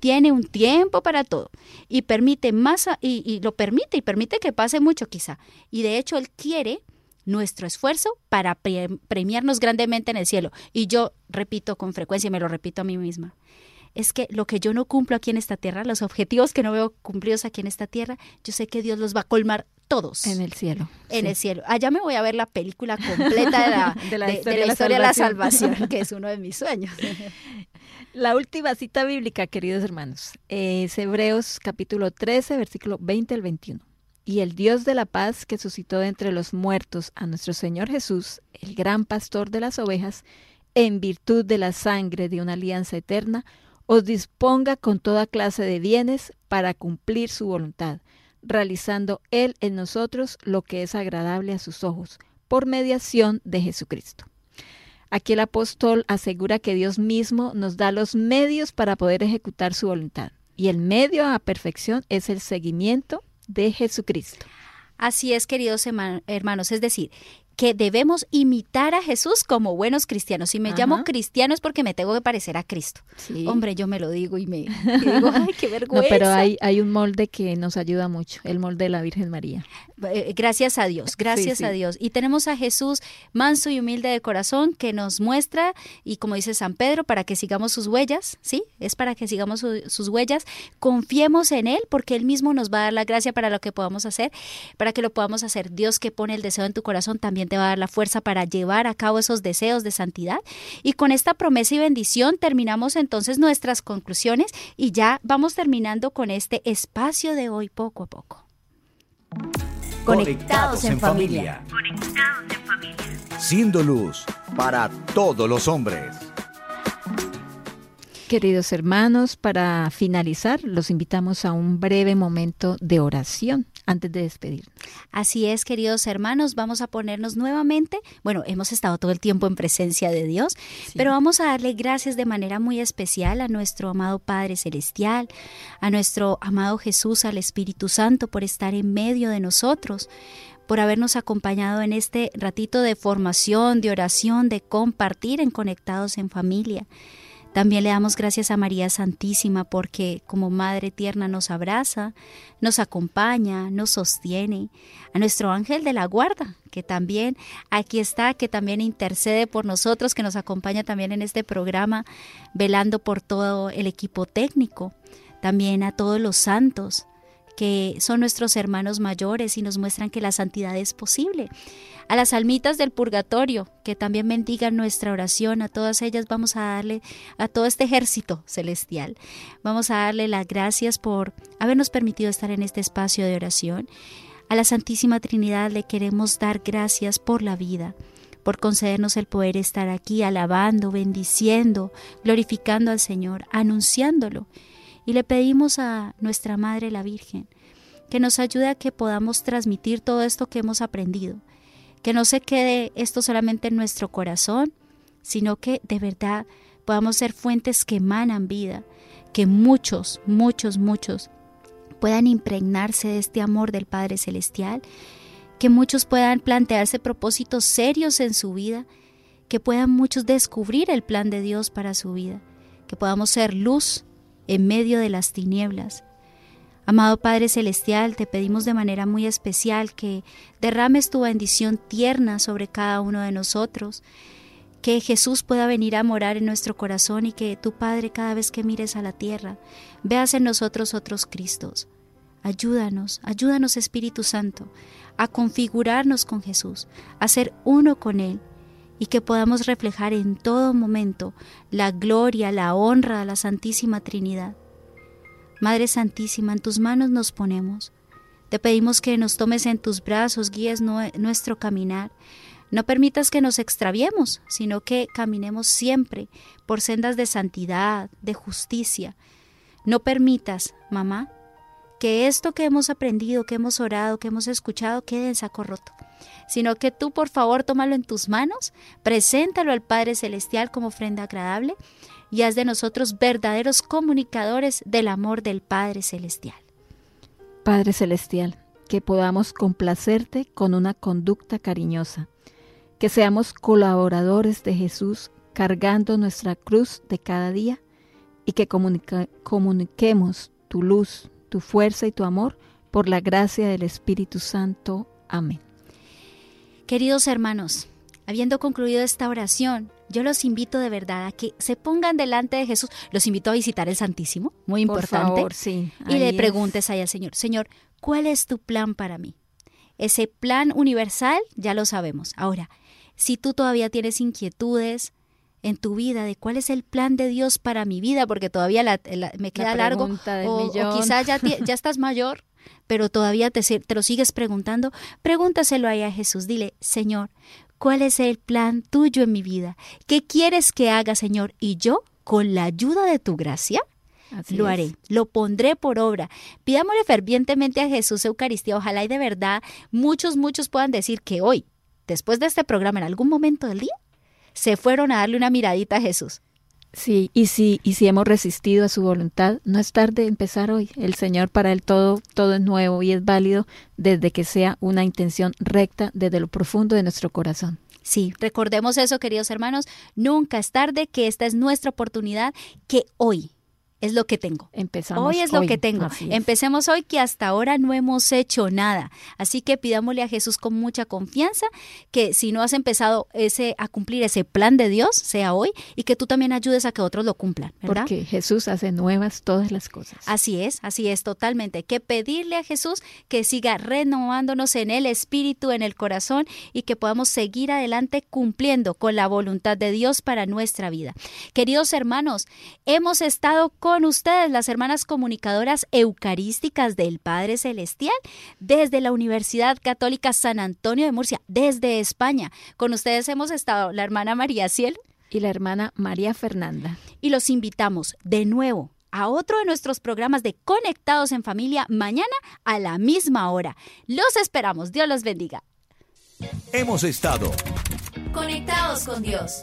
tiene un tiempo para todo y permite más y, lo permite y permite que pase mucho quizá. Y de hecho Él quiere nuestro esfuerzo para premiarnos grandemente en el cielo. Y yo repito con frecuencia, me lo repito a mí misma, es que lo que yo no cumplo aquí en esta tierra, los objetivos que no veo cumplidos aquí en esta tierra, yo sé que Dios los va a colmar todos. En el cielo. En el cielo. Allá me voy a ver la película completa de la, de la historia, de, la, salvación, que es uno de mis sueños. La última cita bíblica, queridos hermanos, es Hebreos capítulo 13, versículo 20 al 21. Y el Dios de la paz que suscitó de entre los muertos a nuestro Señor Jesús, el gran pastor de las ovejas, en virtud de la sangre de una alianza eterna, os disponga con toda clase de bienes para cumplir su voluntad, realizando Él en nosotros lo que es agradable a sus ojos, por mediación de Jesucristo. Aquí el apóstol asegura que Dios mismo nos da los medios para poder ejecutar su voluntad, y el medio a perfección es el seguimiento de Jesucristo. Así es, queridos hermanos, es decir, que debemos imitar a Jesús como buenos cristianos. Si me llamo cristiano es porque me tengo que parecer a Cristo. Hombre, yo me lo digo y me digo, ay, qué vergüenza. No, pero hay, hay un molde que nos ayuda mucho, el molde de la Virgen María. Eh, gracias a Dios, gracias a Dios. Y tenemos a Jesús manso y humilde de corazón que nos muestra, y como dice San Pedro, para que sigamos sus huellas, ¿sí? Es para que sigamos sus huellas. Confiemos en Él porque Él mismo nos va a dar la gracia para lo que podamos hacer, para que lo podamos hacer. Dios que pone el deseo en tu corazón también también te va a dar la fuerza para llevar a cabo esos deseos de santidad. Y con esta promesa y bendición terminamos entonces nuestras conclusiones y ya vamos terminando con este espacio de hoy poco a poco. Conectados en familia. Conectados en familia. Siendo luz para todos los hombres. Queridos hermanos, para finalizar, los invitamos a un breve momento de oración antes de despedirnos. Así es, queridos hermanos, vamos a ponernos nuevamente, bueno, hemos estado todo el tiempo en presencia de Dios, pero vamos a darle gracias de manera muy especial a nuestro amado Padre Celestial, a nuestro amado Jesús, al Espíritu Santo, por estar en medio de nosotros por habernos acompañado en este ratito de formación, de oración, de compartir en Conectados en Familia. También le damos gracias a María Santísima porque como Madre Tierna nos abraza, nos acompaña, nos sostiene. A nuestro ángel de la guarda, que también aquí está, que también intercede por nosotros, que nos acompaña también en este programa, velando por todo el equipo técnico. También a todos los santos, que son nuestros hermanos mayores y nos muestran que la santidad es posible. A las almitas del purgatorio, que también bendigan nuestra oración, a todas ellas vamos a darle, a todo este ejército celestial, vamos a darle las gracias por habernos permitido estar en este espacio de oración. A la Santísima Trinidad le queremos dar gracias por la vida, por concedernos el poder estar aquí alabando, bendiciendo, glorificando al Señor, anunciándolo y le pedimos a nuestra Madre la Virgen que nos ayude a que podamos transmitir todo esto que hemos aprendido, que no se quede esto solamente en nuestro corazón, sino que de verdad podamos ser fuentes que emanan vida, que muchos, muchos, muchos puedan impregnarse de este amor del Padre Celestial, que muchos puedan plantearse propósitos serios en su vida, que puedan muchos descubrir el plan de Dios para su vida, que podamos ser luz en medio de las tinieblas. Amado Padre Celestial, te pedimos de manera muy especial que derrames tu bendición tierna sobre cada uno de nosotros, que Jesús pueda venir a morar en nuestro corazón y que tu Padre cada vez que mires a la tierra veas en nosotros otros Cristos. Ayúdanos, ayúdanos Espíritu Santo, a configurarnos con Jesús, a ser uno con Él y que podamos reflejar en todo momento la gloria, la honra a la Santísima Trinidad. Madre Santísima, en tus manos nos ponemos. Te pedimos que nos tomes en tus brazos, guíes nuestro caminar. No permitas que nos extraviemos, sino que caminemos siempre por sendas de santidad, de justicia. No permitas, mamá, que esto que hemos aprendido, que hemos orado, que hemos escuchado, quede en saco roto sino que tú por favor tómalo en tus manos, preséntalo al Padre Celestial como ofrenda agradable y haz de nosotros verdaderos comunicadores del amor del Padre Celestial. Padre Celestial, que podamos complacerte con una conducta cariñosa, que seamos colaboradores de Jesús cargando nuestra cruz de cada día y que comuniquemos tu luz, tu fuerza y tu amor por la gracia del Espíritu Santo. Amén. Queridos hermanos, habiendo concluido esta oración, yo los invito de verdad a que se pongan delante de Jesús. Los invito a visitar el Santísimo, muy importante. sí, y le preguntes ahí al Señor, Señor, ¿cuál es tu plan para mí? Ese plan universal ya lo sabemos. Ahora, si tú todavía tienes inquietudes en tu vida de cuál es el plan de Dios para mi vida, porque todavía me queda largo, o, o, quizás ya, ya estás mayor pero todavía te, te lo sigues preguntando, pregúntaselo ahí a Jesús. Dile, Señor, ¿cuál es el plan tuyo en mi vida? ¿Qué quieres que haga, Señor? Y yo, con la ayuda de tu gracia, lo haré, lo pondré por obra. Pidámosle fervientemente a Jesús Eucaristía. Ojalá y de verdad muchos, muchos puedan decir que hoy, después de este programa, en algún momento del día, se fueron a darle una miradita a Jesús. Sí, y si, y si hemos resistido a su voluntad, no es tarde empezar hoy. El Señor para él todo, todo es nuevo y es válido desde que sea una intención recta desde lo profundo de nuestro corazón. Sí, recordemos eso, queridos hermanos, nunca es tarde, que esta es nuestra oportunidad, que hoy es lo que tengo. Empezamos hoy es lo que tengo. Empecemos hoy que hasta ahora no hemos hecho nada. Así que pidámosle a Jesús con mucha confianza que si no has empezado ese a cumplir ese plan de Dios, sea hoy y que tú también ayudes a que otros lo cumplan, ¿verdad? Porque Jesús hace nuevas todas las cosas. Así es, así es totalmente. Que pedirle a Jesús que siga renovándonos en el espíritu, en el corazón y que podamos seguir adelante cumpliendo con la voluntad de Dios para nuestra vida. Queridos hermanos, hemos estado con ustedes, las hermanas comunicadoras eucarísticas del Padre Celestial, desde la Universidad Católica San Antonio de Murcia, desde España. Con ustedes hemos estado la hermana María Ciel y la hermana María Fernanda. Y los invitamos de nuevo a otro de nuestros programas de Conectados en Familia mañana a la misma hora. Los esperamos. Dios los bendiga. Hemos estado conectados con Dios.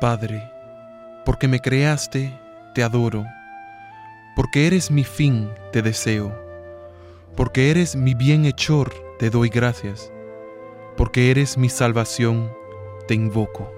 Padre, porque me creaste, te adoro, porque eres mi fin, te deseo, porque eres mi bienhechor, te doy gracias, porque eres mi salvación, te invoco.